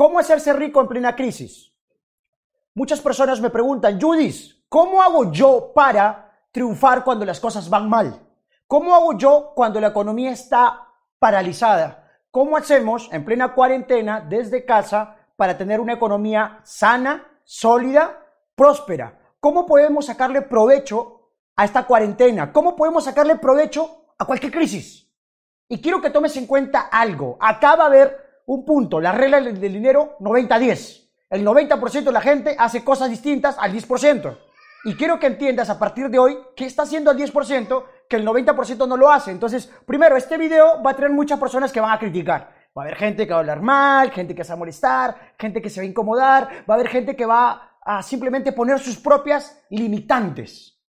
¿Cómo hacerse rico en plena crisis? Muchas personas me preguntan, Judis, ¿cómo hago yo para triunfar cuando las cosas van mal? ¿Cómo hago yo cuando la economía está paralizada? ¿Cómo hacemos en plena cuarentena desde casa para tener una economía sana, sólida, próspera? ¿Cómo podemos sacarle provecho a esta cuarentena? ¿Cómo podemos sacarle provecho a cualquier crisis? Y quiero que tomes en cuenta algo. Acá va a haber un punto, la regla del dinero 90-10. El 90% de la gente hace cosas distintas al 10%. Y quiero que entiendas a partir de hoy qué está haciendo el 10% que el 90% no lo hace. Entonces, primero, este video va a tener muchas personas que van a criticar. Va a haber gente que va a hablar mal, gente que se va a molestar, gente que se va a incomodar, va a haber gente que va a simplemente poner sus propias limitantes.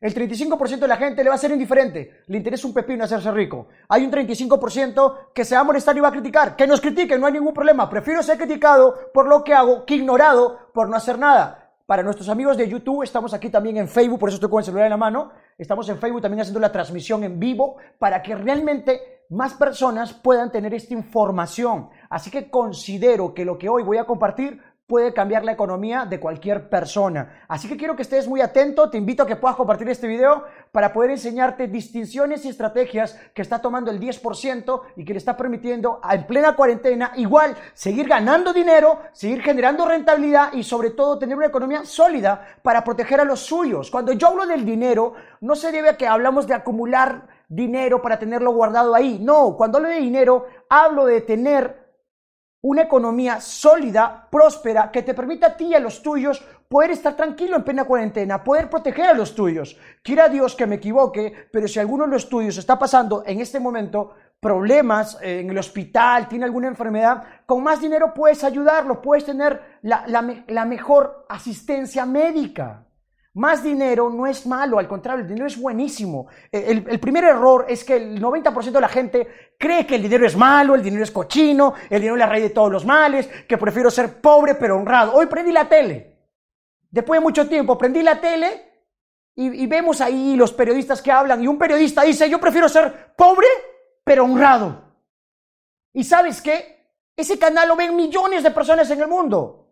El 35% de la gente le va a ser indiferente, le interesa un pepino hacerse rico. Hay un 35% que se va a molestar y va a criticar. Que nos critiquen, no hay ningún problema. Prefiero ser criticado por lo que hago que ignorado por no hacer nada. Para nuestros amigos de YouTube, estamos aquí también en Facebook, por eso estoy con el celular en la mano. Estamos en Facebook también haciendo la transmisión en vivo para que realmente más personas puedan tener esta información. Así que considero que lo que hoy voy a compartir puede cambiar la economía de cualquier persona. Así que quiero que estés muy atento, te invito a que puedas compartir este video para poder enseñarte distinciones y estrategias que está tomando el 10% y que le está permitiendo en plena cuarentena igual seguir ganando dinero, seguir generando rentabilidad y sobre todo tener una economía sólida para proteger a los suyos. Cuando yo hablo del dinero, no se debe a que hablamos de acumular dinero para tenerlo guardado ahí. No, cuando hablo de dinero, hablo de tener una economía sólida, próspera, que te permita a ti y a los tuyos poder estar tranquilo en plena cuarentena, poder proteger a los tuyos. Quiera Dios que me equivoque, pero si alguno de los tuyos está pasando en este momento problemas eh, en el hospital, tiene alguna enfermedad, con más dinero puedes ayudarlo, puedes tener la, la mejor asistencia médica. Más dinero no es malo, al contrario, el dinero es buenísimo. Eh, el, primer error es que el 90% de la gente cree que el dinero es malo, el dinero es cochino, el dinero es la raíz de todos los males, que prefiero ser pobre pero honrado. Hoy prendí la tele. Después de mucho tiempo prendí la tele y, y vemos ahí los periodistas que hablan y un periodista dice, yo prefiero ser pobre pero honrado. ¿Y sabes qué? Ese canal lo ven millones de personas en el mundo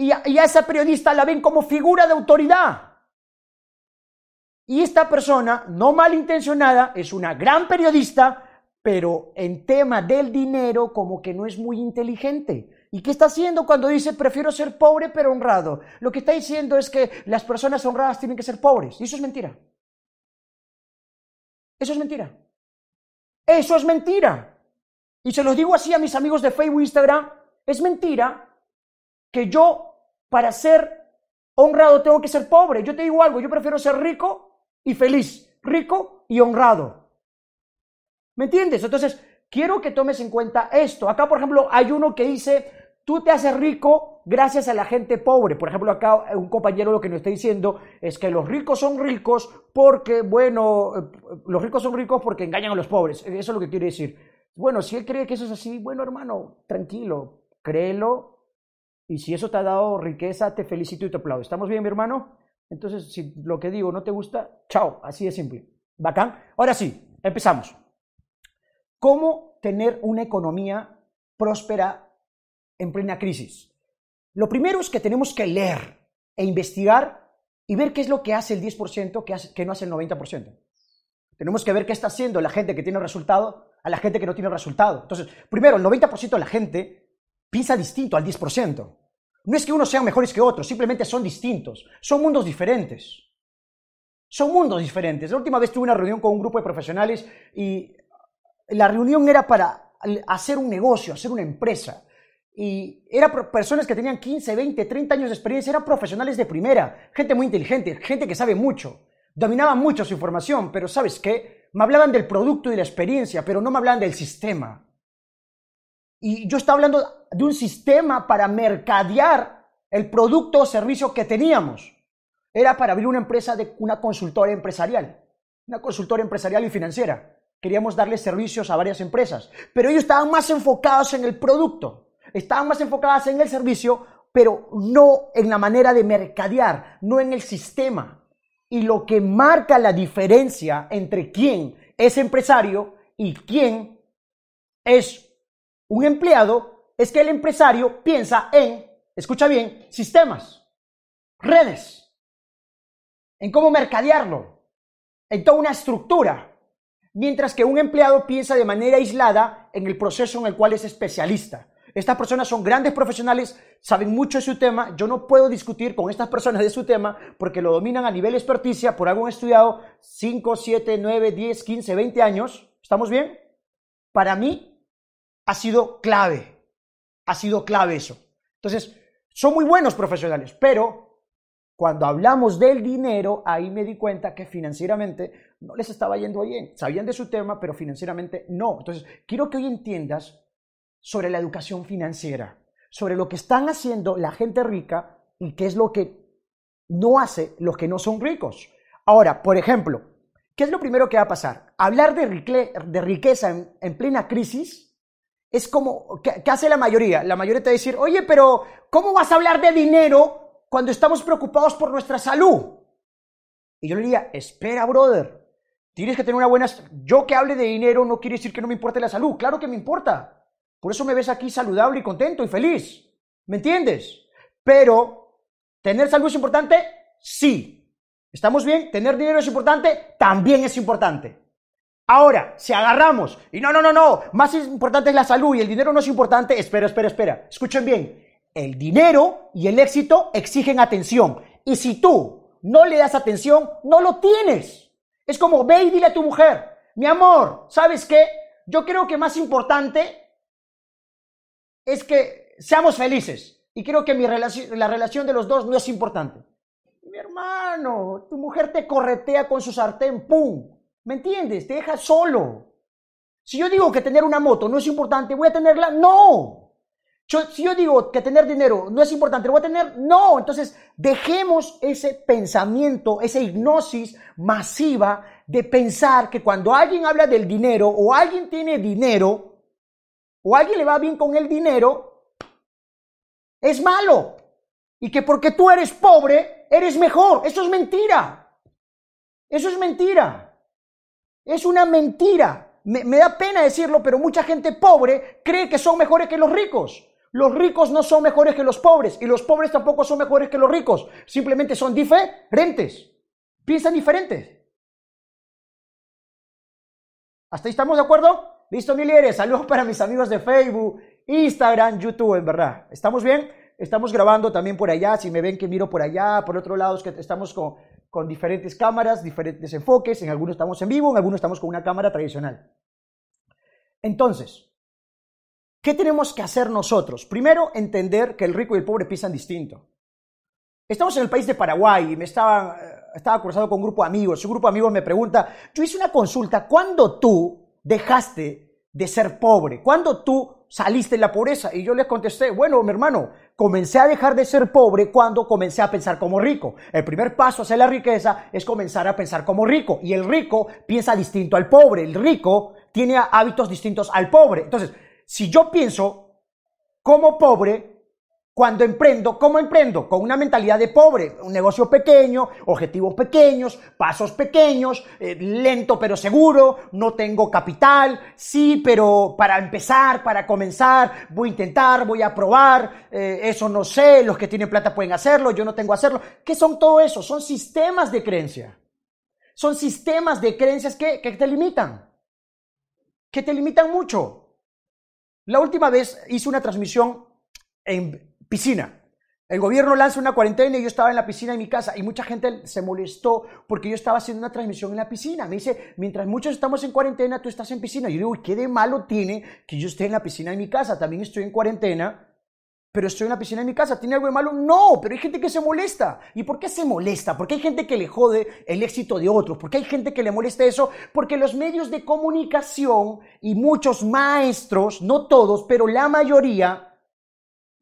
y a, esa periodista la ven como figura de autoridad. Y esta persona, no malintencionada, es una gran periodista, pero en tema del dinero como que no es muy inteligente. ¿Y qué está haciendo cuando dice prefiero ser pobre pero honrado? Lo que está diciendo es que las personas honradas tienen que ser pobres. Y eso es mentira. Eso es mentira. Eso es mentira. Y se los digo así a mis amigos de Facebook e Instagram. Es mentira que yo para ser honrado tengo que ser pobre. Yo te digo algo, yo prefiero ser rico y feliz, rico y honrado. ¿Me entiendes? Entonces, quiero que tomes en cuenta esto. Acá, por ejemplo, hay uno que dice, tú te haces rico gracias a la gente pobre. Por ejemplo, acá un compañero lo que nos está diciendo es que los ricos son ricos porque, bueno, los ricos son ricos porque engañan a los pobres. Eso es lo que quiere decir. Bueno, si él cree que eso es así, bueno, hermano, tranquilo, créelo, y si eso te ha dado riqueza, te felicito y te aplaudo. ¿Estamos bien, mi hermano? Entonces, si lo que digo no te gusta, chao, así de simple. ¿Bacán? Ahora sí, empezamos. ¿Cómo tener una economía próspera en plena crisis? Lo primero es que tenemos que leer e investigar y ver qué es lo que hace el 10% que, no hace el 90%. Tenemos que ver qué está haciendo la gente que tiene resultado a la gente que no tiene resultado. Entonces, primero, el 90% de la gente piensa distinto al 10%. No es que unos sean mejores que otros, simplemente son distintos. Son mundos diferentes. Son mundos diferentes. La última vez tuve una reunión con un grupo de profesionales y la reunión era para hacer un negocio, hacer una empresa. Y eran personas que tenían 15, 20, 30 años de experiencia, eran profesionales de primera, gente muy inteligente, gente que sabe mucho, dominaban mucho su información, pero ¿sabes qué? Me hablaban del producto y la experiencia, pero no me hablaban del sistema. Y yo estaba hablando de un sistema para mercadear el producto o servicio que teníamos. Era para abrir una empresa de una consultora empresarial, una consultora empresarial y financiera. Queríamos darle servicios a varias empresas, pero ellos estaban más enfocados en el producto, estaban más enfocados en el servicio, pero no en la manera de mercadear, no en el sistema. Y lo que marca la diferencia entre quién es empresario y quién es un empleado es que el empresario piensa en, escucha bien, sistemas, redes, en cómo mercadearlo, en toda una estructura, mientras que un empleado piensa de manera aislada en el proceso en el cual es especialista. Estas personas son grandes profesionales, saben mucho de su tema. Yo no puedo discutir con estas personas de su tema porque lo dominan a nivel experticia, por algo han estudiado 5, 7, 9, 10, 15, 20 años. ¿Estamos bien? Para mí ha sido clave. Ha sido clave eso. Entonces, son muy buenos profesionales, pero cuando hablamos del dinero, ahí me di cuenta que financieramente no les estaba yendo bien. Sabían de su tema, pero financieramente no. Entonces, quiero que hoy entiendas sobre la educación financiera, sobre lo que están haciendo la gente rica y qué es lo que no hace los que no son ricos. Ahora, por ejemplo, ¿qué es lo primero que va a pasar? Hablar de, riqueza en, plena crisis es como, ¿qué, hace la mayoría? La mayoría te va a decir, oye, pero ¿cómo vas a hablar de dinero cuando estamos preocupados por nuestra salud? Y yo le diría, espera, brother, tienes que tener una buena... Yo que hable de dinero no quiere decir que no me importe la salud, claro que me importa. Por eso me ves aquí saludable y contento y feliz. ¿Me entiendes? Pero, ¿tener salud es importante? Sí. ¿Estamos bien? ¿Tener dinero es importante? También es importante. Ahora, si agarramos, y no, no, no, no, más importante es la salud y el dinero no es importante, espera, espera, espera. Escuchen bien, el dinero y el éxito exigen atención. Y si tú no le das atención, no lo tienes. Es como ve y dile a tu mujer, mi amor, ¿sabes qué? Yo creo que más importante es que seamos felices. Y creo que la relación de los dos no es importante. Mi hermano, tu mujer te corretea con su sartén, ¡pum! ¿Me entiendes? Te deja solo. Si yo digo que tener una moto no es importante, ¿voy a tenerla? No. si yo digo que tener dinero no es importante, ¿lo voy a tener? No. Entonces, dejemos ese pensamiento, esa hipnosis masiva de pensar que cuando alguien habla del dinero o alguien tiene dinero, o alguien le va bien con el dinero, es malo. Y que porque tú eres pobre, eres mejor. Eso es mentira. Eso es mentira. Es una mentira. Me, da pena decirlo, pero mucha gente pobre cree que son mejores que los ricos. Los ricos no son mejores que los pobres y los pobres tampoco son mejores que los ricos. Simplemente son diferentes. Piensan diferentes. ¿Hasta ahí estamos de acuerdo? Listo, mi líderes. Saludos para mis amigos de Facebook, Instagram, YouTube, en verdad. ¿Estamos bien? Estamos grabando también por allá. Si me ven que miro por allá, por otro lado, es que estamos con, con diferentes cámaras, diferentes enfoques. En algunos estamos en vivo, en algunos estamos con una cámara tradicional. Entonces, ¿qué tenemos que hacer nosotros? Primero, entender que el rico y el pobre piensan distinto. Estamos en el país de Paraguay y me estaba, eh, estaba conversando con un grupo de amigos. Un grupo de amigos me pregunta, yo hice una consulta, ¿cuándo tú dejaste de ser pobre? ¿Cuándo tú saliste de la pobreza? Y yo les contesté, bueno, mi hermano, comencé a dejar de ser pobre cuando comencé a pensar como rico. El primer paso hacia la riqueza es comenzar a pensar como rico. Y el rico piensa distinto al pobre. El rico tiene hábitos distintos al pobre. Entonces, si yo pienso como pobre, cuando emprendo, ¿cómo emprendo? Con una mentalidad de pobre, un negocio pequeño, objetivos pequeños, pasos pequeños, eh, lento pero seguro, no tengo capital, sí, pero para empezar, para comenzar, voy a intentar, voy a probar, eh, eso no sé, los que tienen plata pueden hacerlo, yo no tengo que hacerlo. ¿Qué son todo eso? Son sistemas de creencia. Son sistemas de creencias que, que te limitan, que te limitan mucho. La última vez hice una transmisión en piscina. El gobierno lanza una cuarentena y yo estaba en la piscina en mi casa y mucha gente se molestó porque yo estaba haciendo una transmisión en la piscina. Me dice, mientras muchos estamos en cuarentena, tú estás en piscina. Yo digo, ¿qué de malo tiene que yo esté en la piscina en mi casa? También estoy en cuarentena, pero estoy en la piscina en mi casa. ¿Tiene algo de malo? No, pero hay gente que se molesta. ¿Y por qué se molesta? Porque hay gente que le jode el éxito de otros. Porque hay gente que le molesta eso. Porque los medios de comunicación y muchos maestros, no todos, pero la mayoría,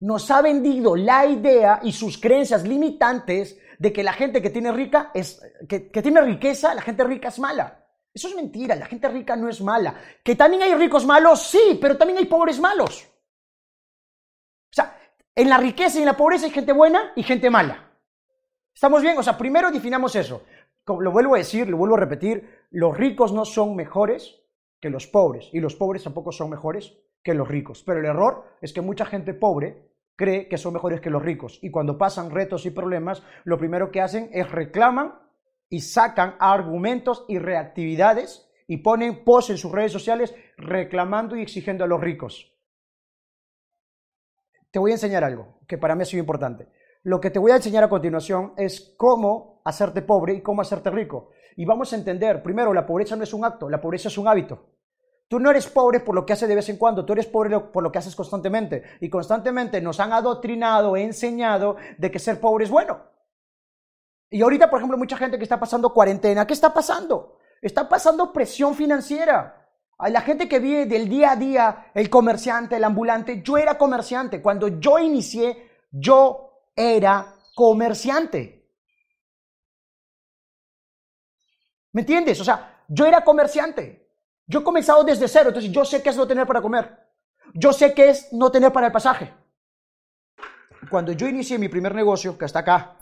nos ha vendido la idea y sus creencias limitantes de que la gente que tiene rica es que, tiene riqueza, la gente rica es mala. Eso es mentira, la gente rica no es mala. Que también hay ricos malos, sí, pero también hay pobres malos. O sea, en la riqueza y en la pobreza hay gente buena y gente mala. ¿Estamos bien? O sea, primero definamos eso. lo vuelvo a decir, lo vuelvo a repetir, los ricos no son mejores que los pobres y los pobres tampoco son mejores que los ricos. Pero el error es que mucha gente pobre cree que son mejores que los ricos. Y cuando pasan retos y problemas, lo primero que hacen es reclaman y sacan argumentos y reactividades y ponen posts en sus redes sociales reclamando y exigiendo a los ricos. Te voy a enseñar algo que para mí ha sido importante. Lo que te voy a enseñar a continuación es cómo hacerte pobre y cómo hacerte rico. Y vamos a entender, primero, la pobreza no es un acto, la pobreza es un hábito. Tú no eres pobre por lo que haces de vez en cuando, tú eres pobre por lo que haces constantemente. Y constantemente nos han adoctrinado, enseñado de que ser pobre es bueno. Y ahorita, por ejemplo, mucha gente que está pasando cuarentena, ¿qué está pasando? Está pasando presión financiera. A la gente que vive del día a día, el comerciante, el ambulante, yo era comerciante. Cuando yo inicié, yo era comerciante. ¿Me entiendes? O sea, yo era comerciante. Yo he comenzado desde cero, entonces yo sé qué es no tener para comer. Yo sé qué es no tener para el pasaje. Cuando yo inicié mi primer negocio, que está acá,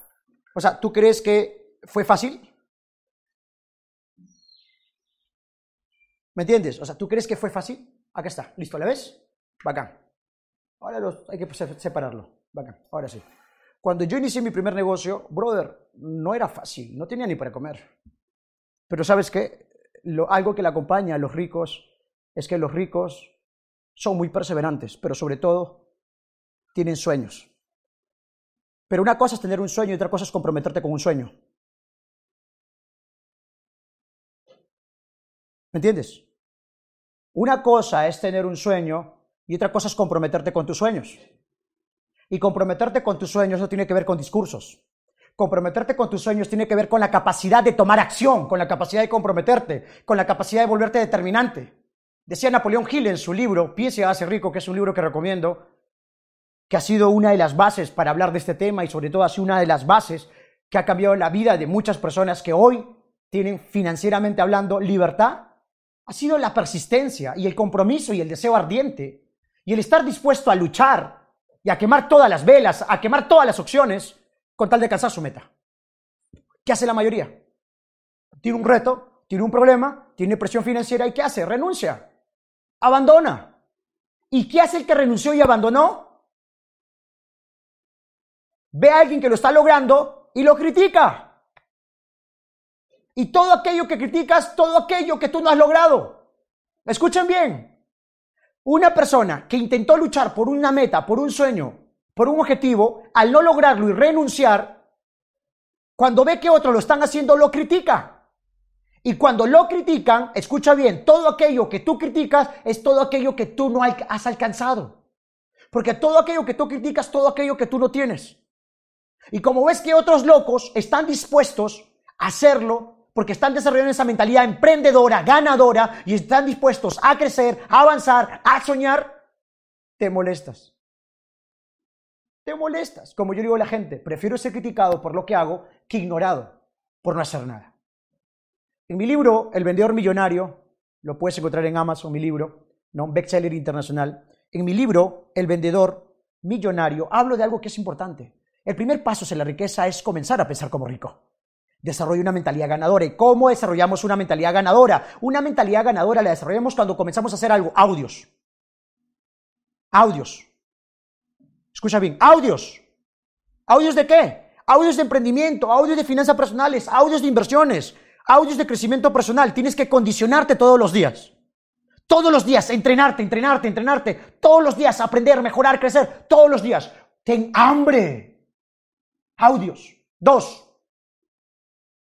o sea, ¿tú crees que fue fácil? ¿Me entiendes? O sea, ¿tú crees que fue fácil? Acá está, listo, ¿la ves? Bacán. Ahora hay que separarlo. Bacán, ahora sí. Cuando yo inicié mi primer negocio, brother, no era fácil, no tenía ni para comer. Pero sabes qué? Algo que le acompaña a los ricos es que los ricos son muy perseverantes, pero sobre todo tienen sueños. Pero una cosa es tener un sueño y otra cosa es comprometerte con un sueño. ¿Me entiendes? Una cosa es tener un sueño y otra cosa es comprometerte con tus sueños. Y comprometerte con tus sueños no tiene que ver con discursos. Comprometerte con tus sueños tiene que ver con la capacidad de tomar acción, con la capacidad de comprometerte, con la capacidad de volverte determinante. Decía Napoleón Hill en su libro, Piense y hágase rico, que es un libro que recomiendo, que ha sido una de las bases para hablar de este tema y sobre todo ha sido una de las bases que ha cambiado la vida de muchas personas que hoy tienen financieramente hablando libertad, ha sido la persistencia y el compromiso y el deseo ardiente y el estar dispuesto a luchar y a quemar todas las velas, a quemar todas las opciones con tal de alcanzar su meta. ¿Qué hace la mayoría? Tiene un reto, tiene un problema, tiene presión financiera y ¿qué hace? Renuncia, abandona. ¿Y qué hace el que renunció y abandonó? Ve a alguien que lo está logrando y lo critica. Y todo aquello que criticas, todo aquello que tú no has logrado. Escuchen bien. Una persona que intentó luchar por una meta, por un sueño, por un objetivo, al no lograrlo y renunciar, cuando ve que otros lo están haciendo, lo critica. Y cuando lo critican, escucha bien, todo aquello que tú criticas es todo aquello que tú no has alcanzado. Porque todo aquello que tú criticas, todo aquello que tú no tienes. Y como ves que otros locos están dispuestos a hacerlo, porque están desarrollando esa mentalidad emprendedora, ganadora, y están dispuestos a crecer, a avanzar, a soñar, te molestas te molestas. Como yo digo a la gente, prefiero ser criticado por lo que hago que ignorado por no hacer nada. En mi libro, El vendedor millonario, lo puedes encontrar en Amazon, mi libro, ¿no? bestseller internacional. En mi libro, El vendedor millonario, hablo de algo que es importante. El primer paso en la riqueza es comenzar a pensar como rico. Desarrolla una mentalidad ganadora. ¿Y cómo desarrollamos una mentalidad ganadora? Una mentalidad ganadora la desarrollamos cuando comenzamos a hacer algo. Audios. Audios. Escucha bien, audios. ¿Audios de qué? Audios de emprendimiento, audios de finanzas personales, audios de inversiones, audios de crecimiento personal. Tienes que condicionarte todos los días. Todos los días, entrenarte, entrenarte, entrenarte. Todos los días, aprender, mejorar, crecer. Todos los días. Ten hambre. Audios. Dos.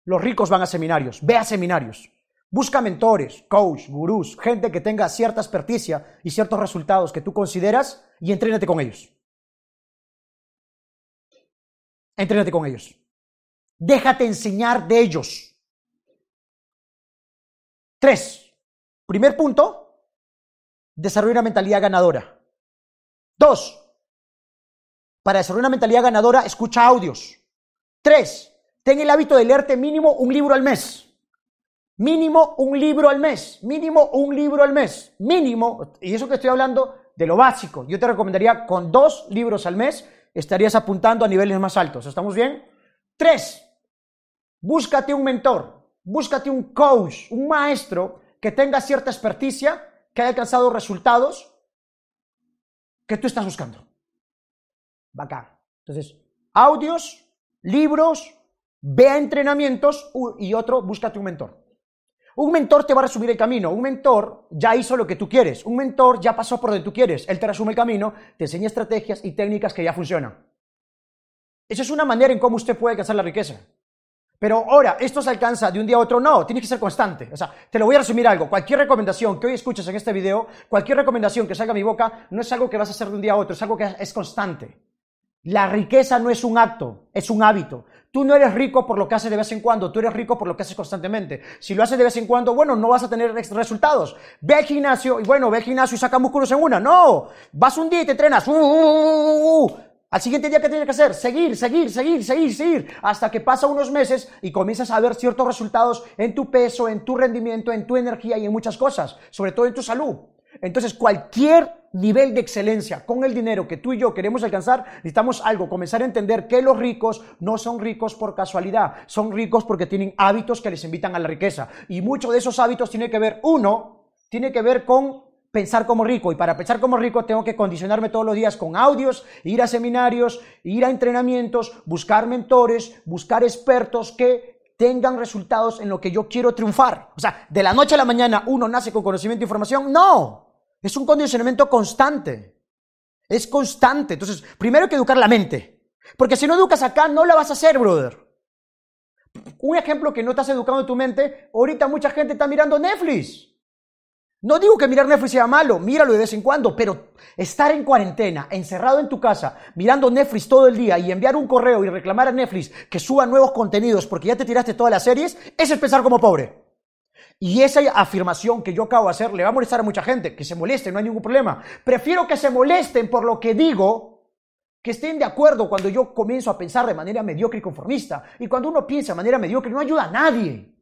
Los ricos van a seminarios. Ve a seminarios. Busca mentores, coach, gurús, gente que tenga cierta experticia y ciertos resultados que tú consideras y entrénate con ellos. Entrénate con ellos. Déjate enseñar de ellos. Tres. Primer punto, desarrolla una mentalidad ganadora. Dos, para desarrollar una mentalidad ganadora, escucha audios. Tres, ten el hábito de leerte mínimo un libro al mes. Mínimo un libro al mes. Mínimo un libro al mes. Mínimo, y eso que estoy hablando de lo básico. Yo te recomendaría con dos libros al mes estarías apuntando a niveles más altos. ¿Estamos bien? Tres, búscate un mentor, búscate un coach, un maestro que tenga cierta experticia, que haya alcanzado resultados que tú estás buscando. Bacán. Entonces, audios, libros, vea entrenamientos y otro, búscate un mentor. Un mentor te va a resumir el camino. Un mentor ya hizo lo que tú quieres. Un mentor ya pasó por donde tú quieres. Él te resume el camino, te enseña estrategias y técnicas que ya funcionan. Esa es una manera en cómo usted puede alcanzar la riqueza. Pero ahora, ¿esto se alcanza de un día a otro? No, tiene que ser constante. O sea, te lo voy a resumir algo. Cualquier recomendación que hoy escuches en este video, cualquier recomendación que salga a mi boca, no es algo que vas a hacer de un día a otro, es algo que es constante. La riqueza no es un acto, es un hábito. Tú no eres rico por lo que haces de vez en cuando, tú eres rico por lo que haces constantemente. Si lo haces de vez en cuando, bueno, no vas a tener resultados. Ve al gimnasio y bueno, ve al gimnasio y saca músculos en una. No, vas un día y te entrenas. Uh, uh, uh, al siguiente día, ¿qué tienes que hacer? Seguir, seguir, seguir, seguir, seguir, hasta que pasa unos meses y comienzas a ver ciertos resultados en tu peso, en tu rendimiento, en tu energía y en muchas cosas, sobre todo en tu salud. Entonces, cualquier nivel de excelencia con el dinero que tú y yo queremos alcanzar, necesitamos algo, comenzar a entender que los ricos no son ricos por casualidad, son ricos porque tienen hábitos que les invitan a la riqueza. Y muchos de esos hábitos tiene que ver, uno, tiene que ver con pensar como rico. Y para pensar como rico tengo que condicionarme todos los días con audios, ir a seminarios, ir a entrenamientos, buscar mentores, buscar expertos que tengan resultados en lo que yo quiero triunfar. O sea, de la noche a la mañana uno nace con conocimiento e información. No, es un condicionamiento constante. Es constante. Entonces, primero hay que educar la mente. Porque si no educas acá, no la vas a hacer, brother. Un ejemplo que no estás educando tu mente, ahorita mucha gente está mirando Netflix. No digo que mirar Netflix sea malo, míralo de vez en cuando, pero estar en cuarentena, encerrado en tu casa, mirando Netflix todo el día y enviar un correo y reclamar a Netflix que suba nuevos contenidos porque ya te tiraste todas las series, ese es pensar como pobre. Y esa afirmación que yo acabo de hacer le va a molestar a mucha gente, que se moleste, no hay ningún problema. Prefiero que se molesten por lo que digo, que estén de acuerdo cuando yo comienzo a pensar de manera mediocre y conformista. Y cuando uno piensa de manera mediocre no ayuda a nadie.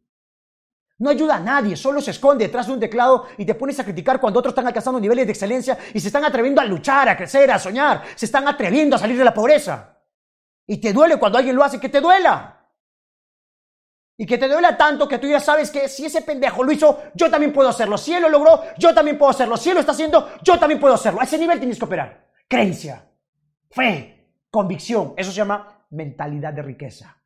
No ayuda a nadie, solo se esconde detrás de un teclado y te pones a criticar cuando otros están alcanzando niveles de excelencia y se están atreviendo a luchar, a crecer, a soñar, se están atreviendo a salir de la pobreza. Y te duele cuando alguien lo hace, que te duela. Y que te duela tanto que tú ya sabes que si ese pendejo lo hizo, yo también puedo hacerlo. Si él lo logró, yo también puedo hacerlo. Si él lo está haciendo, yo también puedo hacerlo. A ese nivel tienes que operar. Creencia, fe, convicción. Eso se llama mentalidad de riqueza.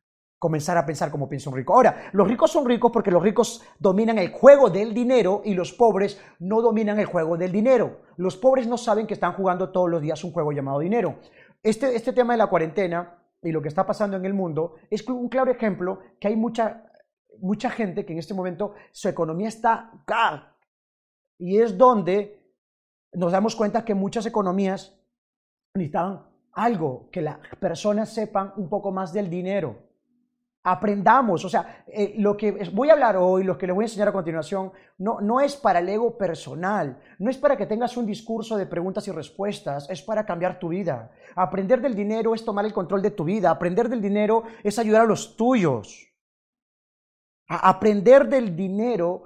Comenzar a pensar como piensa un rico. Ahora, los ricos son ricos porque los ricos dominan el juego del dinero y los pobres no dominan el juego del dinero. Los pobres no saben que están jugando todos los días un juego llamado dinero. Este, este tema de la cuarentena y lo que está pasando en el mundo es un claro ejemplo que hay mucha, mucha gente que en este momento su economía está... Y es donde nos damos cuenta que muchas economías necesitan algo, que las personas sepan un poco más del dinero. Aprendamos, o sea, eh, lo que voy a hablar hoy, lo que les voy a enseñar a continuación, no, no es para el ego personal, no es para que tengas un discurso de preguntas y respuestas, es para cambiar tu vida. Aprender del dinero es tomar el control de tu vida, aprender del dinero es ayudar a los tuyos. aprender del dinero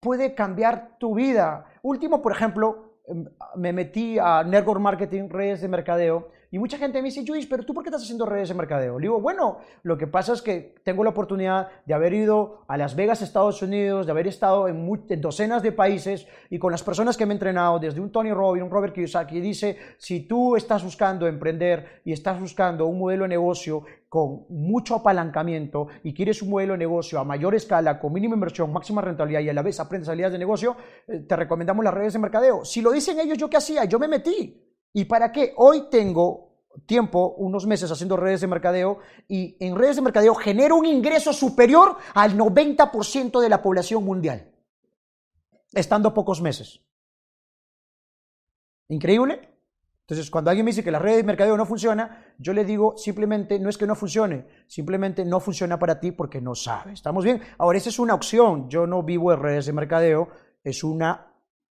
puede cambiar tu vida. Último, por ejemplo, em, me metí a network marketing, redes de mercadeo, y mucha gente me dice, Luis, pero tú por qué estás haciendo redes de mercadeo? Le digo, bueno, lo que pasa es que tengo la oportunidad de haber ido a Las Vegas, Estados Unidos, de haber estado en, docenas de países y con las personas que me he entrenado, desde un Tony Robbins, un Robert Kiyosaki, dice, si tú estás buscando emprender y estás buscando un modelo de negocio con mucho apalancamiento y quieres un modelo de negocio a mayor escala, con mínima inversión, máxima rentabilidad y a la vez aprendes habilidades de negocio, eh, te recomendamos las redes de mercadeo. Si lo dicen ellos, ¿yo qué hacía? Yo me metí. ¿Y para qué? Hoy tengo tiempo, unos meses haciendo redes de mercadeo y en redes de mercadeo genero un ingreso superior al 90% de la población mundial, estando pocos meses. ¿Increíble? Entonces, cuando alguien me dice que la red de mercadeo no funciona, yo le digo simplemente no es que no funcione, simplemente no funciona para ti porque no sabes. ¿Estamos bien? Ahora, esa es una opción. Yo no vivo en redes de mercadeo, es una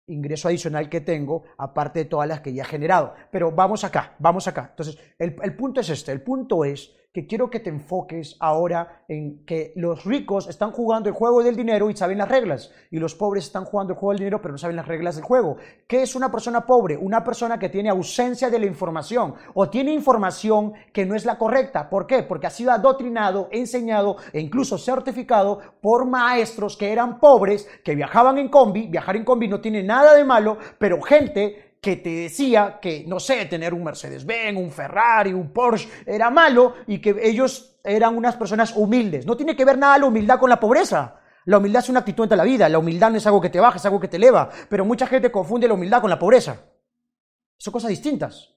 ingreso adicional que tengo, aparte de todas las que ya he generado. Pero vamos acá, vamos acá. Entonces, el, el punto es este, el punto es que quiero que te enfoques ahora en que los ricos están jugando el juego del dinero y saben las reglas, y los pobres están jugando el juego del dinero pero no saben las reglas del juego. ¿Qué es una persona pobre? Una persona que tiene ausencia de la información o tiene información que no es la correcta. ¿Por qué? Porque ha sido adoctrinado, enseñado e incluso certificado por maestros que eran pobres, que viajaban en combi. Viajar en combi no tiene nada de malo, pero gente que te decía que, no sé, tener un Mercedes-Benz, un Ferrari, un Porsche era malo y que ellos eran unas personas humildes. No tiene que ver nada la humildad con la pobreza. La humildad es una actitud ante la vida. La humildad no es algo que te baja, es algo que te eleva. Pero mucha gente confunde la humildad con la pobreza. Son cosas distintas.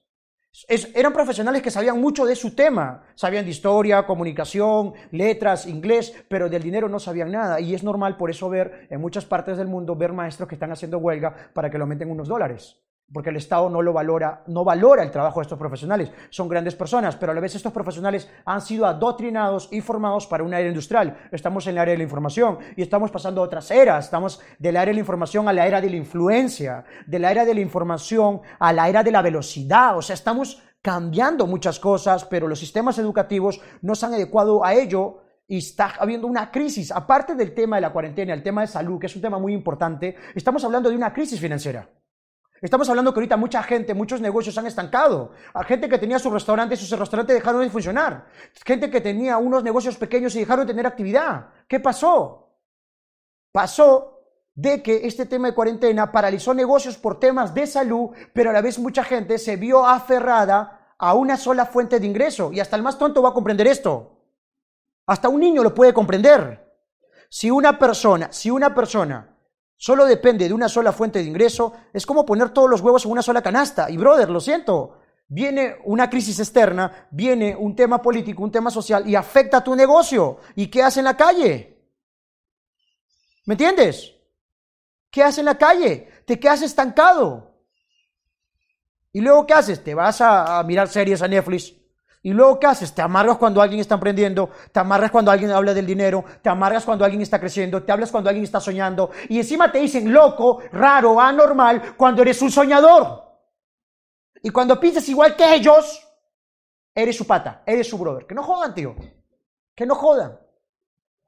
eran profesionales que sabían mucho de su tema. Sabían de historia, comunicación, letras, inglés, pero del dinero no sabían nada. Y es normal por eso ver en muchas partes del mundo, ver maestros que están haciendo huelga para que lo aumenten unos dólares porque el Estado no lo valora, no valora el trabajo de estos profesionales. Son grandes personas, pero a la vez estos profesionales han sido adoctrinados y formados para una era industrial. Estamos en el área de la información y estamos pasando a otras eras. Estamos de la era de la información a la era de la influencia, de la era de la información a la era de la velocidad. O sea, estamos cambiando muchas cosas, pero los sistemas educativos no se han adecuado a ello y está habiendo una crisis. Aparte del tema de la cuarentena, el tema de salud, que es un tema muy importante, estamos hablando de una crisis financiera. Estamos hablando que ahorita mucha gente, muchos negocios han estancado. Hay gente que tenía sus restaurantes, sus restaurantes dejaron de funcionar. Gente que tenía unos negocios pequeños y dejaron de tener actividad. ¿Qué pasó? Pasó de que este tema de cuarentena paralizó negocios por temas de salud, pero a la vez mucha gente se vio aferrada a una sola fuente de ingreso. Y hasta el más tonto va a comprender esto. Hasta un niño lo puede comprender. Si una persona, si una persona solo depende de una sola fuente de ingreso, es como poner todos los huevos en una sola canasta. Y brother, lo siento, viene una crisis externa, viene un tema político, un tema social y afecta a tu negocio. ¿Y qué hace en la calle? ¿Me entiendes? ¿Qué hace en la calle? Te quedas estancado. ¿Y luego qué haces? Te vas a, a mirar series a Netflix y luego, ¿qué haces? Te amargas cuando alguien está emprendiendo, te amargas cuando alguien habla del dinero, te amargas cuando alguien está creciendo, te hablas cuando alguien está soñando, y encima te dicen loco, raro, anormal, cuando eres un soñador. Y cuando piensas igual que ellos, eres su pata, eres su brother. Que no jodan, tío. Que no jodan.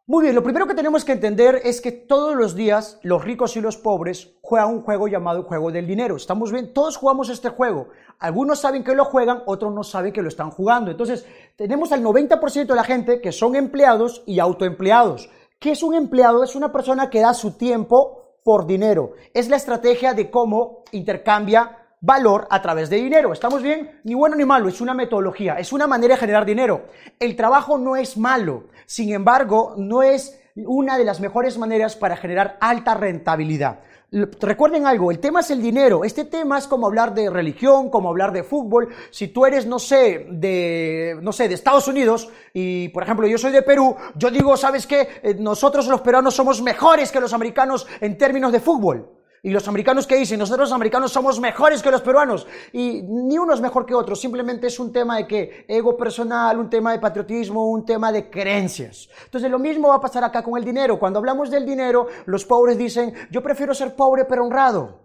Muy bien, lo primero que tenemos que entender es que todos los días los ricos y los pobres juegan un juego llamado juego del dinero. Estamos bien, todos jugamos este juego. Algunos saben que lo juegan, otros no saben que lo están jugando. Entonces, tenemos al 90% de la gente que son empleados y autoempleados. ¿Qué es un empleado? Es una persona que da su tiempo por dinero. Es la estrategia de cómo intercambia valor a través de dinero. ¿Estamos bien? Ni bueno ni malo, es una metodología, es una manera de generar dinero. El trabajo no es malo, sin embargo, no es una de las mejores maneras para generar alta rentabilidad. Recuerden algo, el tema es el dinero. Este tema es como hablar de religión, como hablar de fútbol. Si tú eres, no sé, de, no sé, de Estados Unidos y, por ejemplo, yo soy de Perú, yo digo, ¿sabes qué? Eh, nosotros los peruanos somos mejores que los americanos en términos de fútbol. Y los americanos que dicen, nosotros los americanos somos mejores que los peruanos. Y ni uno es mejor que otro, simplemente es un tema de que ego personal, un tema de patriotismo, un tema de creencias. Entonces lo mismo va a pasar acá con el dinero. Cuando hablamos del dinero, los pobres dicen, yo prefiero ser pobre pero honrado.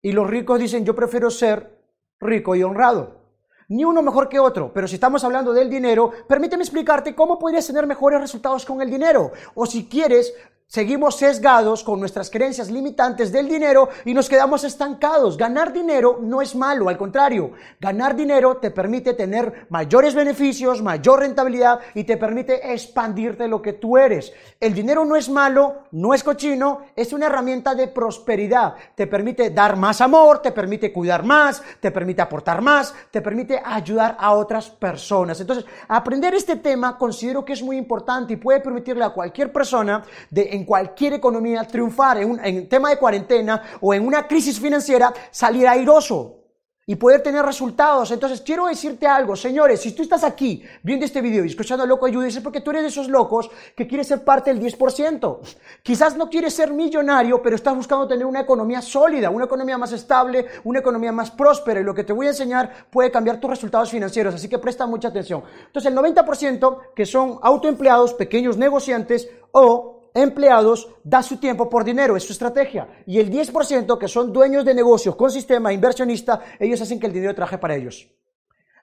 Y los ricos dicen, yo prefiero ser rico y honrado. Ni uno mejor que otro, pero si estamos hablando del dinero, permíteme explicarte cómo podrías tener mejores resultados con el dinero. O si quieres, Seguimos sesgados con nuestras creencias limitantes del dinero y nos quedamos estancados. Ganar dinero no es malo, al contrario, ganar dinero te permite tener mayores beneficios, mayor rentabilidad y te permite expandirte lo que tú eres. El dinero no es malo, no es cochino, es una herramienta de prosperidad. Te permite dar más amor, te permite cuidar más, te permite aportar más, te permite ayudar a otras personas. Entonces, aprender este tema considero que es muy importante y puede permitirle a cualquier persona de en cualquier economía triunfar en un en tema de cuarentena o en una crisis financiera, salir airoso y poder tener resultados. Entonces, quiero decirte algo, señores, si tú estás aquí viendo este video y escuchando a Loco Ayuda, es porque tú eres de esos locos que quieres ser parte del 10%. Quizás no quieres ser millonario, pero estás buscando tener una economía sólida, una economía más estable, una economía más próspera, y lo que te voy a enseñar puede cambiar tus resultados financieros, así que presta mucha atención. Entonces, el 90% que son autoempleados, pequeños negociantes o empleados da su tiempo por dinero, es su estrategia. Y el 10% que son dueños de negocios con sistema inversionista, ellos hacen que el dinero trabaje para ellos.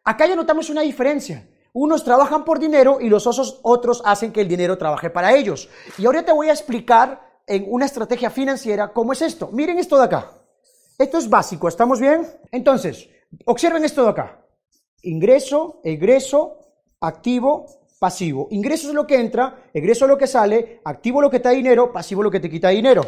Acá ya notamos una diferencia. Unos trabajan por dinero y los otros hacen que el dinero trabaje para ellos. Y ahora te voy a explicar en una estrategia financiera cómo es esto. Miren esto de acá. Esto es básico, ¿estamos bien? Entonces, observen esto de acá. Ingreso, egreso, activo, pasivo. Ingreso es lo que entra, egreso es lo que sale, activo lo que te da dinero, pasivo lo que te quita dinero.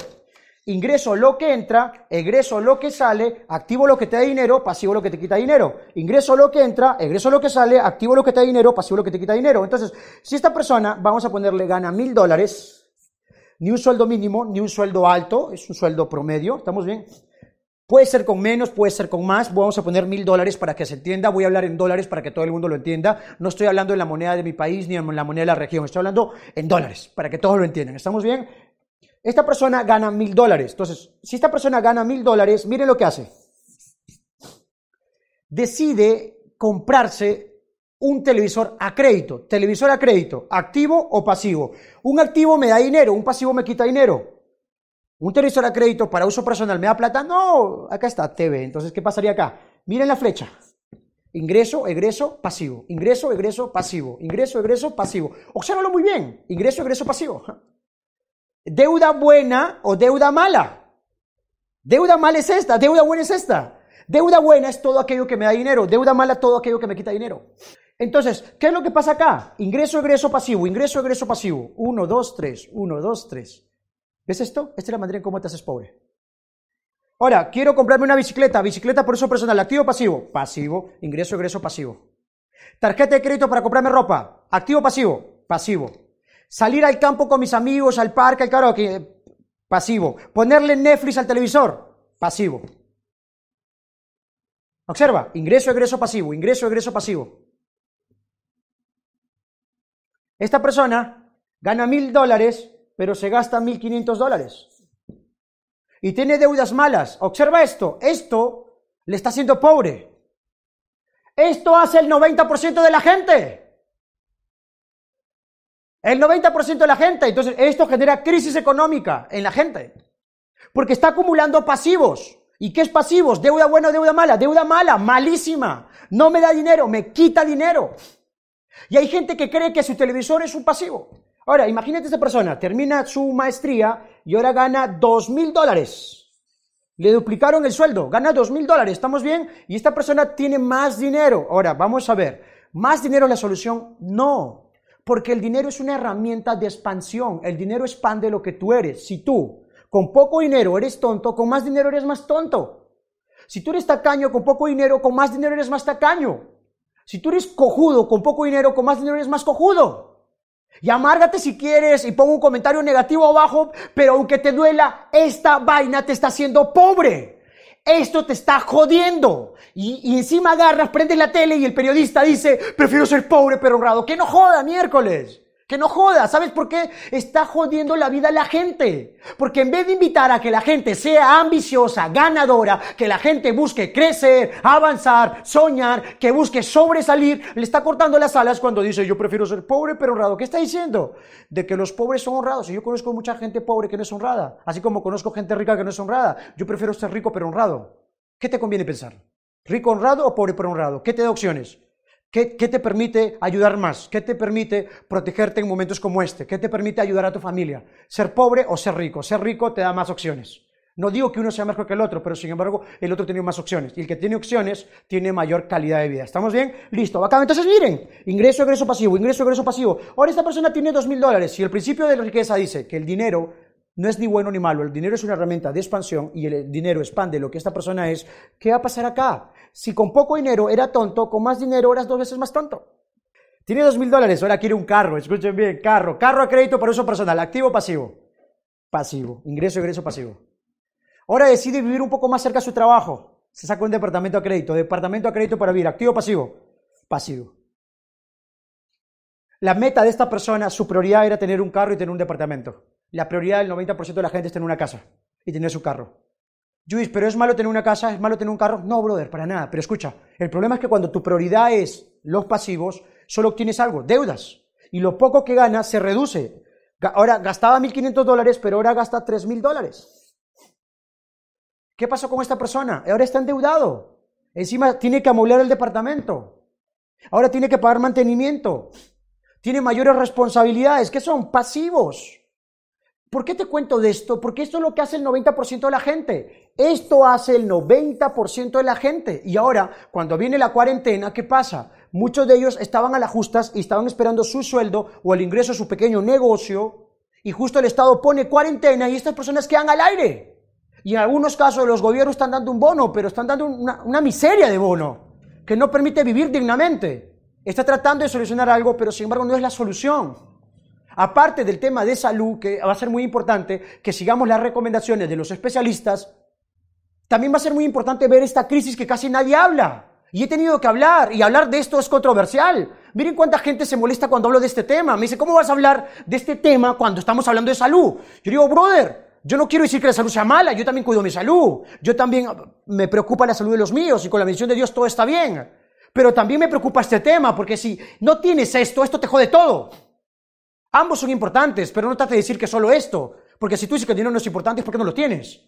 Ingreso lo que entra, egreso lo que sale, activo lo que te da dinero, pasivo lo que te quita dinero. Ingreso lo que entra, egreso lo que sale, activo lo que te da dinero, pasivo lo que te quita dinero. Entonces, si esta persona, vamos a ponerle, gana mil dólares, ni un sueldo mínimo, ni un sueldo alto, es un sueldo promedio, ¿estamos bien? Puede ser con menos, puede ser con más. Vamos a poner mil dólares para que se entienda. Voy a hablar en dólares para que todo el mundo lo entienda. No estoy hablando en la moneda de mi país ni en la moneda de la región. Estoy hablando en dólares para que todos lo entiendan. ¿Estamos bien? Esta persona gana mil dólares. Entonces, si esta persona gana mil dólares, miren lo que hace. Decide comprarse un televisor a crédito. Televisor a crédito, activo o pasivo. Un activo me da dinero, un pasivo me quita dinero. Un televisor a crédito para uso personal me da plata. No, acá está TV. Entonces, ¿qué pasaría acá? Miren la flecha. Ingreso, egreso, pasivo. Ingreso, egreso, pasivo. Ingreso, egreso, pasivo. Obsérvalo muy bien. Ingreso, egreso, pasivo. Deuda buena o deuda mala. Deuda mala es esta, deuda buena es esta. Deuda buena es todo aquello que me da dinero. Deuda mala todo aquello que me quita dinero. Entonces, ¿qué es lo que pasa acá? Ingreso, egreso, pasivo. Ingreso, egreso, pasivo. Uno, dos, tres. Uno, dos, tres. ¿Ves esto? Esta es la manera en cómo te haces pobre. Ahora, quiero comprarme una bicicleta. Bicicleta por uso personal. ¿Activo o pasivo? Pasivo. Ingreso, egreso, pasivo. Tarjeta de crédito para comprarme ropa. ¿Activo o pasivo? Pasivo. Salir al campo con mis amigos, al parque, al karaoke. Pasivo. Ponerle Netflix al televisor. Pasivo. Observa. Ingreso, egreso, pasivo. Ingreso, egreso, pasivo. Esta persona gana mil dólares pero se gasta 1.500 dólares. Y tiene deudas malas. Observa esto. Esto le está haciendo pobre. Esto hace el 90% de la gente. El 90% de la gente. Entonces, esto genera crisis económica en la gente. Porque está acumulando pasivos. ¿Y qué es pasivos? Deuda buena deuda mala. Deuda mala, malísima. No me da dinero, me quita dinero. Y hay gente que cree que su televisor es un pasivo. Ahora, imagínate esta persona, termina su maestría y ahora gana dos mil dólares. Le duplicaron el sueldo, gana dos mil dólares, ¿estamos bien? Y esta persona tiene más dinero. Ahora, vamos a ver, ¿más dinero es la solución? No, porque el dinero es una herramienta de expansión. El dinero expande lo que tú eres. Si tú con poco dinero eres tonto, con más dinero eres más tonto. Si tú eres tacaño con poco dinero, con más dinero eres más tacaño. Si tú eres cojudo con poco dinero, con más dinero eres más cojudo. Y amárgate si quieres y pongo un comentario negativo abajo, pero aunque te duela, esta vaina te está haciendo pobre. Esto te está jodiendo. Y, encima agarras, prendes la tele y el periodista dice, prefiero ser pobre pero honrado. Que no joda miércoles. Que no joda, ¿sabes por qué? Está jodiendo la vida a la gente. Porque en vez de invitar a que la gente sea ambiciosa, ganadora, que la gente busque crecer, avanzar, soñar, que busque sobresalir, le está cortando las alas cuando dice yo prefiero ser pobre pero honrado. ¿Qué está diciendo? De que los pobres son honrados. Y yo conozco mucha gente pobre que no es honrada, así como conozco gente rica que no es honrada. Yo prefiero ser rico pero honrado. ¿Qué te conviene pensar? ¿Rico honrado o pobre pero honrado? ¿Qué te da opciones? ¿Qué, te permite ayudar más? ¿Qué te permite protegerte en momentos como este? ¿Qué te permite ayudar a tu familia? ¿Ser pobre o ser rico? Ser rico te da más opciones. No digo que uno sea mejor que el otro, pero sin embargo el otro tiene más opciones. Y el que tiene opciones tiene mayor calidad de vida. ¿Estamos bien? Listo. Acá, entonces miren, ingreso, egreso pasivo, ingreso, egreso pasivo. Ahora esta persona tiene dos mil dólares y el principio de la riqueza dice que el dinero no es ni bueno ni malo, el dinero es una herramienta de expansión y el dinero expande lo que esta persona es. ¿Qué va a pasar acá? Si con poco dinero era tonto, con más dinero eras dos veces más tonto. Tiene dos mil dólares, ahora quiere un carro, escuchen bien, carro, carro a crédito por uso personal, activo o pasivo. Pasivo, ingreso, ingreso pasivo. Ahora decide vivir un poco más cerca de su trabajo. Se saca un departamento a crédito, departamento a crédito para vivir, activo o pasivo. Pasivo. La meta de esta persona, su prioridad era tener un carro y tener un departamento. La prioridad del 90% de la gente es tener una casa y tener su carro. Luis, pero es malo tener una casa, es malo tener un carro. No, brother, para nada. Pero escucha, el problema es que cuando tu prioridad es los pasivos, solo obtienes algo, deudas. Y lo poco que ganas se reduce. Ahora gastaba 1.500 dólares, pero ahora gasta 3.000 dólares. ¿Qué pasó con esta persona? Ahora está endeudado. Encima tiene que amueblar el departamento. Ahora tiene que pagar mantenimiento. Tiene mayores responsabilidades. ¿Qué son? Pasivos. ¿Por qué te cuento de esto? Porque esto es lo que hace el 90% de la gente. Esto hace el 90% de la gente. Y ahora, cuando viene la cuarentena, ¿qué pasa? Muchos de ellos estaban a las justas y estaban esperando su sueldo o el ingreso a su pequeño negocio y justo el Estado pone cuarentena y estas personas quedan al aire. Y en algunos casos los gobiernos están dando un bono, pero están dando una, miseria de bono que no permite vivir dignamente. Está tratando de solucionar algo, pero sin embargo no es la solución. Aparte del tema de salud, que va a ser muy importante que sigamos las recomendaciones de los especialistas, también va a ser muy importante ver esta crisis que casi nadie habla. Y he tenido que hablar, y hablar de esto es controversial. Miren cuánta gente se molesta cuando hablo de este tema. Me dice, ¿cómo vas a hablar de este tema cuando estamos hablando de salud? Yo digo, brother, yo no quiero decir que la salud sea mala, yo también cuido mi salud. Yo también me preocupa la salud de los míos y con la bendición de Dios todo está bien. Pero también me preocupa este tema, porque si no tienes esto, esto te jode todo. Ambos son importantes, pero no trate de decir que solo esto. Porque si tú dices que el dinero no es importante, es porque no lo tienes.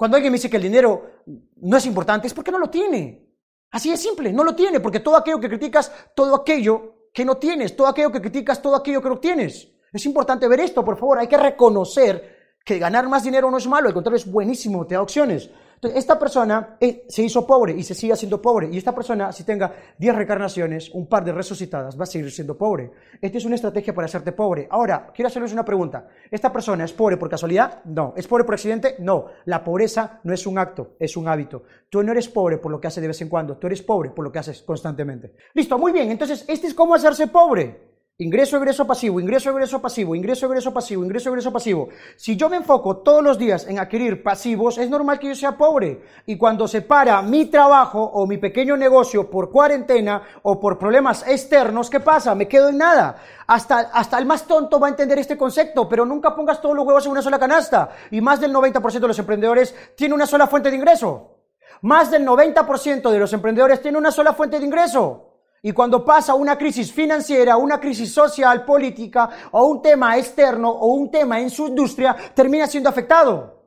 Cuando alguien me dice que el dinero no es importante, es porque no lo tiene. Así es simple, no lo tiene, porque todo aquello que criticas, todo aquello que no tienes, todo aquello que criticas, todo aquello que no tienes. Es importante ver esto, por favor, hay que reconocer que ganar más dinero no es malo, al contrario, es buenísimo, te da opciones. Esta persona eh, se hizo pobre y se sigue siendo pobre. Y esta persona, si tenga 10 recarnaciones, un par de resucitadas, va a seguir siendo pobre. Esta es una estrategia para hacerte pobre. Ahora, quiero hacerles una pregunta. ¿Esta persona es pobre por casualidad? No. ¿Es pobre por accidente? No. La pobreza no es un acto, es un hábito. Tú no eres pobre por lo que haces de vez en cuando, tú eres pobre por lo que haces constantemente. Listo, muy bien. Entonces, este es cómo hacerse pobre. Ingreso, egreso, pasivo, ingreso, egreso, pasivo, ingreso, egreso, pasivo, ingreso, egreso, pasivo. Si yo me enfoco todos los días en adquirir pasivos, es normal que yo sea pobre. Y cuando se para mi trabajo o mi pequeño negocio por cuarentena o por problemas externos, ¿qué pasa? Me quedo en nada. Hasta, hasta el más tonto va a entender este concepto, pero nunca pongas todos los huevos en una sola canasta. Y más del 90% de los emprendedores tiene una sola fuente de ingreso. Más del 90% de los emprendedores tiene una sola fuente de ingreso. Y cuando pasa una crisis financiera, una crisis social, política, o un tema externo, o un tema en su industria, termina siendo afectado.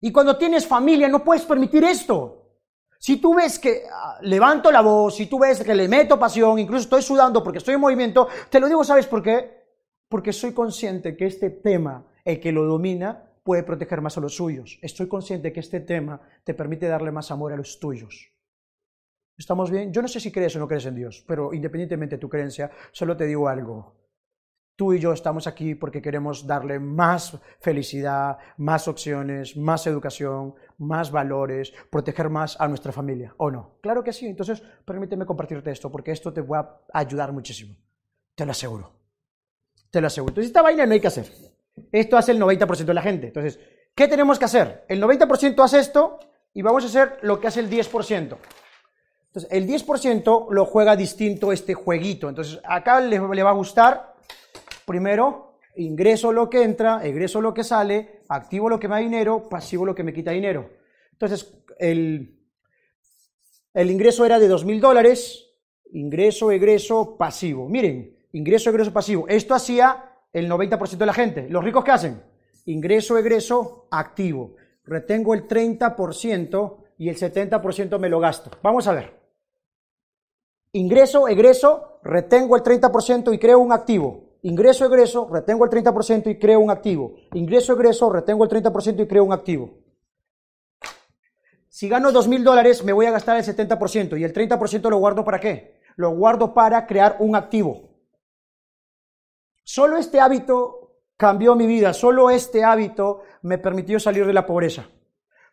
Y cuando tienes familia, no puedes permitir esto. Si tú ves que ah, levanto la voz, si tú ves que le meto pasión, incluso estoy sudando porque estoy en movimiento, te lo digo, ¿sabes por qué? Porque soy consciente que este tema, el que lo domina, puede proteger más a los suyos. Estoy consciente que este tema te permite darle más amor a los tuyos. ¿Estamos bien? Yo no sé si crees o no crees en Dios, pero independientemente de tu creencia, solo te digo algo. Tú y yo estamos aquí porque queremos darle más felicidad, más opciones, más educación, más valores, proteger más a nuestra familia, ¿o no? Claro que sí. Entonces, permíteme compartirte esto porque esto te va a ayudar muchísimo. Te lo aseguro. Te lo aseguro. Entonces, esta vaina no hay que hacer. Esto hace el 90% de la gente. Entonces, ¿qué tenemos que hacer? El 90% hace esto y vamos a hacer lo que hace el 10%. Entonces, el 10% lo juega distinto este jueguito. Entonces, acá le, va a gustar, primero, ingreso lo que entra, egreso lo que sale, activo lo que me da dinero, pasivo lo que me quita dinero. Entonces, el, el ingreso era de 2.000 dólares, ingreso, egreso, pasivo. Miren, ingreso, egreso, pasivo. Esto hacía el 90% de la gente. ¿Los ricos qué hacen? Ingreso, egreso, activo. Retengo el 30% y el 70% me lo gasto. Vamos a ver. Ingreso, egreso, retengo el 30% y creo un activo. Ingreso, egreso, retengo el 30% y creo un activo. Ingreso, egreso, retengo el 30% y creo un activo. Si gano dos mil dólares, me voy a gastar el 70% y el 30% lo guardo para qué? Lo guardo para crear un activo. Solo este hábito cambió mi vida, solo este hábito me permitió salir de la pobreza.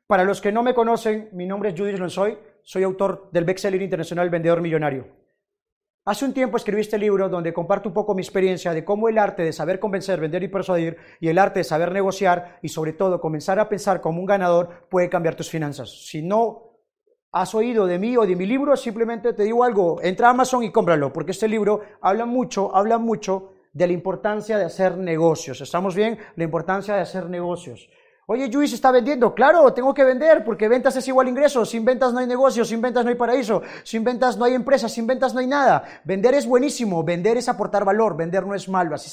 Para los que no me conocen, mi nombre es Judith Lonsoy, soy autor del bestseller internacional Vendedor Millonario. Hace un tiempo escribí este libro donde comparto un poco mi experiencia de cómo el arte de saber convencer, vender y persuadir y el arte de saber negociar y sobre todo comenzar a pensar como un ganador puede cambiar tus finanzas. Si no has oído de mí o de mi libro, simplemente te digo algo, entra a Amazon y cómpralo, porque este libro habla mucho, habla mucho de la importancia de hacer negocios. ¿Estamos bien? La importancia de hacer negocios. Oye, Luis está vendiendo. Claro, tengo que vender porque ventas es igual a ingresos. Sin ventas no hay negocio, sin ventas no hay paraíso, sin ventas no hay empresa, sin ventas no hay nada. Vender es buenísimo, vender es aportar valor, vender no es malo. Así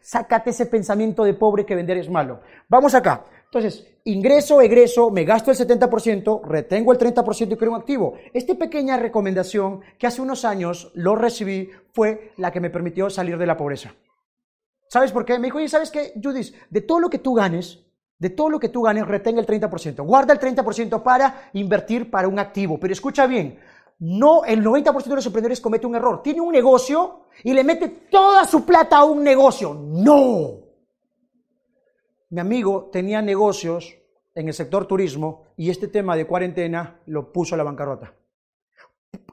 sácate ese pensamiento de pobre que vender es malo. Vamos acá. Entonces, ingreso, egreso, me gasto el 70%, retengo el 30% y creo un activo. Esta pequeña recomendación que hace unos años lo recibí fue la que me permitió salir de la pobreza. ¿Sabes por qué? Me dijo, oye, ¿sabes qué, Judith? De todo lo que tú ganes, de todo lo que tú ganes, retenga el 30%. Guarda el 30% para invertir para un activo. Pero escucha bien, no, el 90% de los emprendedores comete un error. Tiene un negocio y le mete toda su plata a un negocio. No. Mi amigo tenía negocios en el sector turismo y este tema de cuarentena lo puso a la bancarrota.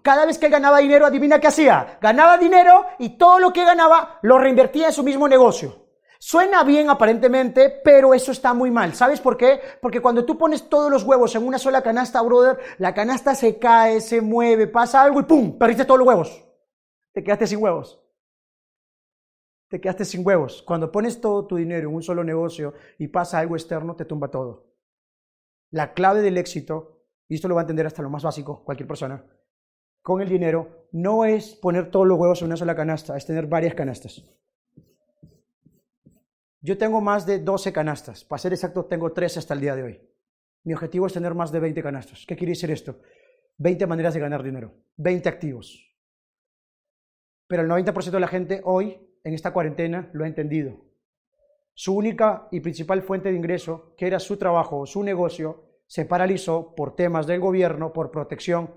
Cada vez que él ganaba dinero, adivina qué hacía. Ganaba dinero y todo lo que ganaba lo reinvertía en su mismo negocio. Suena bien aparentemente, pero eso está muy mal. ¿Sabes por qué? Porque cuando tú pones todos los huevos en una sola canasta, brother, la canasta se cae, se mueve, pasa algo y ¡pum! Perdiste todos los huevos. Te quedaste sin huevos. Te quedaste sin huevos. Cuando pones todo tu dinero en un solo negocio y pasa algo externo, te tumba todo. La clave del éxito, y esto lo va a entender hasta lo más básico, cualquier persona, con el dinero no es poner todos los huevos en una sola canasta, es tener varias canastas. Yo tengo más de 12 canastas, para ser exacto tengo 3 hasta el día de hoy. Mi objetivo es tener más de 20 canastas. ¿Qué quiere decir esto? 20 maneras de ganar dinero, 20 activos. Pero el 90% de la gente hoy, en esta cuarentena, lo ha entendido. Su única y principal fuente de ingreso, que era su trabajo o su negocio, se paralizó por temas del gobierno, por protección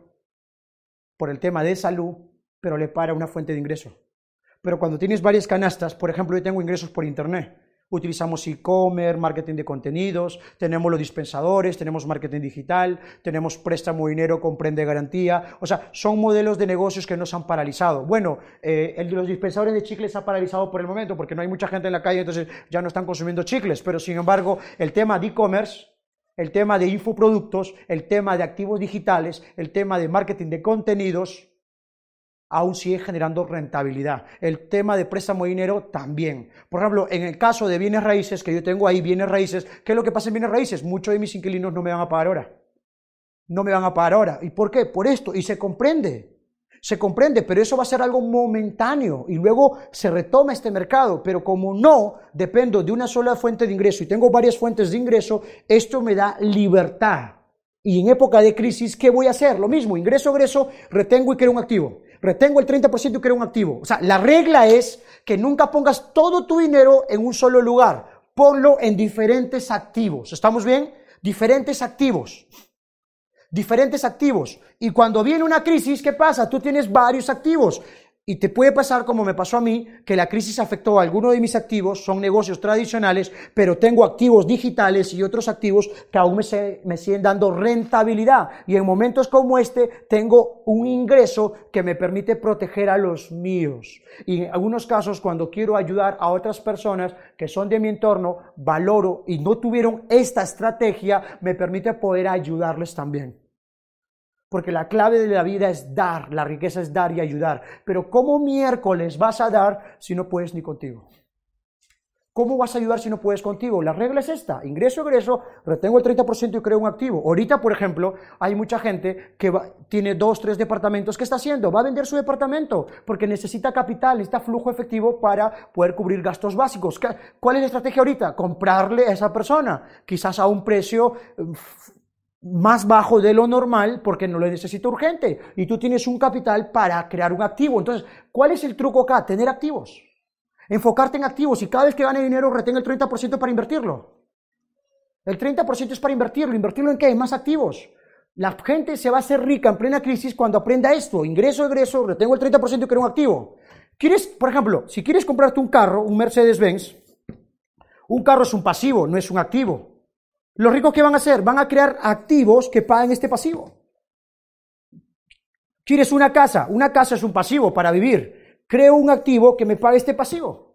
por el tema de salud, pero le para una fuente de ingreso. Pero cuando tienes varias canastas, por ejemplo, yo tengo ingresos por Internet. Utilizamos e-commerce, marketing de contenidos, tenemos los dispensadores, tenemos marketing digital, tenemos préstamo dinero con prende garantía. O sea, son modelos de negocios que no se han paralizado. Bueno, eh, el de los dispensadores de chicles ha paralizado por el momento porque no hay mucha gente en la calle, entonces ya no están consumiendo chicles. Pero sin embargo, el tema de e-commerce el tema de infoproductos, el tema de activos digitales, el tema de marketing de contenidos, aún sigue generando rentabilidad. El tema de préstamo de dinero también. Por ejemplo, en el caso de bienes raíces, que yo tengo ahí bienes raíces, ¿qué es lo que pasa en bienes raíces? Muchos de mis inquilinos no me van a pagar ahora. No me van a pagar ahora. ¿Y por qué? Por esto. Y se comprende. Se comprende, pero eso va a ser algo momentáneo y luego se retoma este mercado. Pero como no dependo de una sola fuente de ingreso y tengo varias fuentes de ingreso, esto me da libertad. Y en época de crisis, ¿qué voy a hacer? Lo mismo, ingreso, egreso, retengo y creo un activo. Retengo el 30% y creo un activo. O sea, la regla es que nunca pongas todo tu dinero en un solo lugar. Ponlo en diferentes activos. ¿Estamos bien? Diferentes activos diferentes activos. Y cuando viene una crisis, ¿qué pasa? Tú tienes varios activos. Y te puede pasar como me pasó a mí, que la crisis afectó a alguno de mis activos, son negocios tradicionales, pero tengo activos digitales y otros activos que aún me, me, siguen dando rentabilidad. Y en momentos como este tengo un ingreso que me permite proteger a los míos. Y en algunos casos, cuando quiero ayudar a otras personas que son de mi entorno, valoro y no tuvieron esta estrategia, me permite poder ayudarles también. Porque la clave de la vida es dar, la riqueza es dar y ayudar. Pero ¿cómo miércoles vas a dar si no puedes ni contigo? ¿Cómo vas a ayudar si no puedes contigo? La regla es esta, ingreso, egreso, retengo el 30% y creo un activo. Ahorita, por ejemplo, hay mucha gente que tiene dos, tres departamentos. ¿Qué está haciendo? Va a vender su departamento porque necesita capital, necesita flujo efectivo para poder cubrir gastos básicos. ¿Cuál es la estrategia ahorita? Comprarle a esa persona, quizás a un precio más bajo de lo normal porque no lo necesito urgente y tú tienes un capital para crear un activo. Entonces, ¿cuál es el truco acá? Tener activos. Enfocarte en activos y cada vez que gane dinero retenga el 30% para invertirlo. El 30% es para invertirlo. ¿Invertirlo en qué? Más activos. La gente se va a hacer rica en plena crisis cuando aprenda esto. Ingreso, egreso, retengo el 30% y creo un activo. ¿Quieres, por ejemplo, si quieres comprarte un carro, un Mercedes-Benz, un carro es un pasivo, no es un activo. Los ricos, ¿qué van a hacer? Van a crear activos que paguen este pasivo. ¿Quieres una casa? Una casa es un pasivo para vivir. Creo un activo que me pague este pasivo.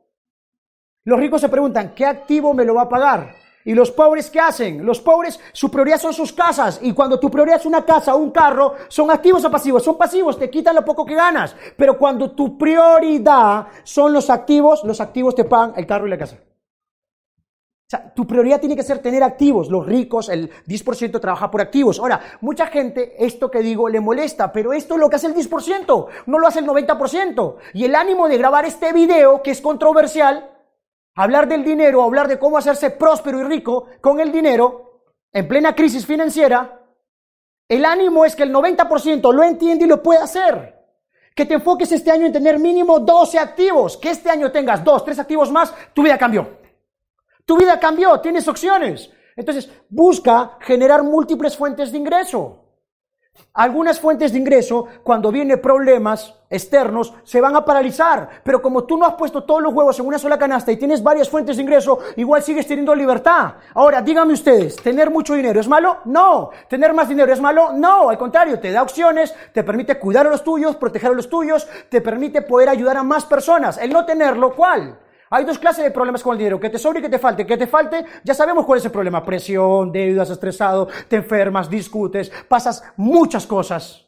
Los ricos se preguntan, ¿qué activo me lo va a pagar? ¿Y los pobres qué hacen? Los pobres, su prioridad son sus casas. Y cuando tu prioridad es una casa o un carro, ¿son activos o pasivos? Son pasivos, te quitan lo poco que ganas. Pero cuando tu prioridad son los activos, los activos te pagan el carro y la casa tu prioridad tiene que ser tener activos. Los ricos, el 10% trabaja por activos. Ahora, mucha gente, esto que digo, le molesta, pero esto es lo que hace el 10%, no lo hace el 90%. Y el ánimo de grabar este video, que es controversial, hablar del dinero, hablar de cómo hacerse próspero y rico con el dinero, en plena crisis financiera, el ánimo es que el 90% lo entiende y lo puede hacer. Que te enfoques este año en tener mínimo 12 activos. Que este año tengas 2, 3 activos más, tu vida cambió. Tu vida cambió, tienes opciones. Entonces, busca generar múltiples fuentes de ingreso. Algunas fuentes de ingreso, cuando vienen problemas externos, se van a paralizar. Pero como tú no has puesto todos los huevos en una sola canasta y tienes varias fuentes de ingreso, igual sigues teniendo libertad. Ahora, díganme ustedes, ¿tener mucho dinero es malo? No. ¿Tener más dinero es malo? No. Al contrario, te da opciones, te permite cuidar a los tuyos, proteger a los tuyos, te permite poder ayudar a más personas. El no tenerlo, ¿cuál? Hay dos clases de problemas con el dinero, que te sobre y que te falte. Que te falte, ya sabemos cuál es el problema. Presión, deudas, estresado, te enfermas, discutes, pasas muchas cosas.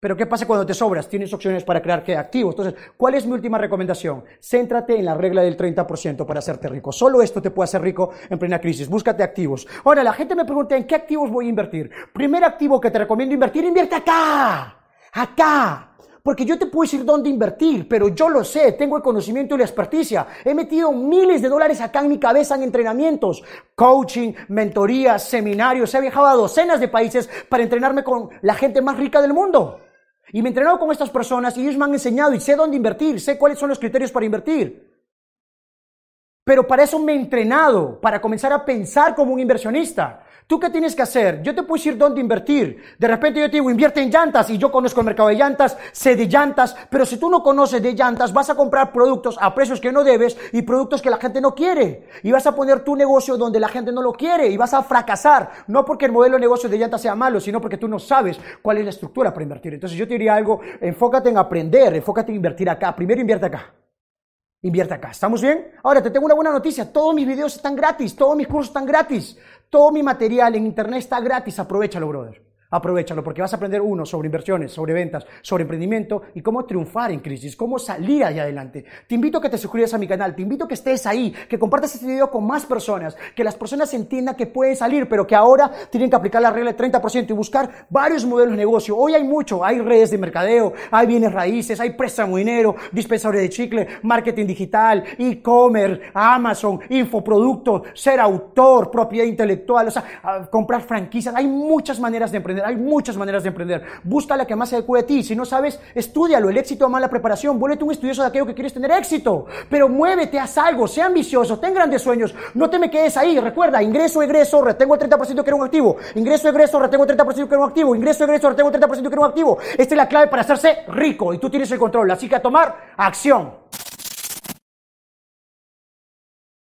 Pero ¿qué pasa cuando te sobras? Tienes opciones para crear activos. Entonces, ¿cuál es mi última recomendación? Céntrate en la regla del 30% para hacerte rico. Solo esto te puede hacer rico en plena crisis. Búscate activos. Ahora, la gente me pregunta, ¿en qué activos voy a invertir? Primer activo que te recomiendo invertir, invierte acá. Acá. Porque yo te puedo decir dónde invertir, pero yo lo sé, tengo el conocimiento y la experticia. He metido miles de dólares acá en mi cabeza en entrenamientos, coaching, mentorías, seminarios. He viajado a docenas de países para entrenarme con la gente más rica del mundo. Y me he entrenado con estas personas y ellos me han enseñado y sé dónde invertir, sé cuáles son los criterios para invertir. Pero para eso me he entrenado, para comenzar a pensar como un inversionista. ¿Tú qué tienes que hacer? Yo te puedo decir dónde invertir. De repente yo te digo, invierte en llantas y yo conozco el mercado de llantas, sé de llantas, pero si tú no conoces de llantas, vas a comprar productos a precios que no debes y productos que la gente no quiere. Y vas a poner tu negocio donde la gente no lo quiere y vas a fracasar. No porque el modelo de negocio de llantas sea malo, sino porque tú no sabes cuál es la estructura para invertir. Entonces yo te diría algo, enfócate en aprender, enfócate en invertir acá. Primero invierte acá. Invierte acá. ¿Estamos bien? Ahora te tengo una buena noticia. Todos mis videos están gratis. Todos mis cursos están gratis. Todo mi material en internet está gratis. Aprovechalo, brother. Aprovechalo porque vas a aprender uno sobre inversiones, sobre ventas, sobre emprendimiento y cómo triunfar en crisis, cómo salir allá adelante. Te invito a que te suscribas a mi canal, te invito a que estés ahí, que compartas este video con más personas, que las personas entiendan que pueden salir, pero que ahora tienen que aplicar la regla del 30% y buscar varios modelos de negocio. Hoy hay mucho, hay redes de mercadeo, hay bienes raíces, hay préstamo dinero, dispensadores de chicle, marketing digital, e-commerce, Amazon, infoproductos, ser autor, propiedad intelectual, o sea, comprar franquicias. Hay muchas maneras de emprender hay muchas maneras de emprender. Busca la que más se adecue a ti. Si no sabes, estudialo. El éxito a mala preparación. Vuélvete un estudioso de aquello que quieres tener éxito. Pero muévete, haz algo, sea ambicioso, ten grandes sueños. No te me quedes ahí. Recuerda, ingreso, egreso, retengo el 30% que era un activo. Ingreso, egreso, retengo el 30% que era un activo. Ingreso, egreso, retengo el 30% que era un activo. Esta es la clave para hacerse rico y tú tienes el control. Así que a tomar acción.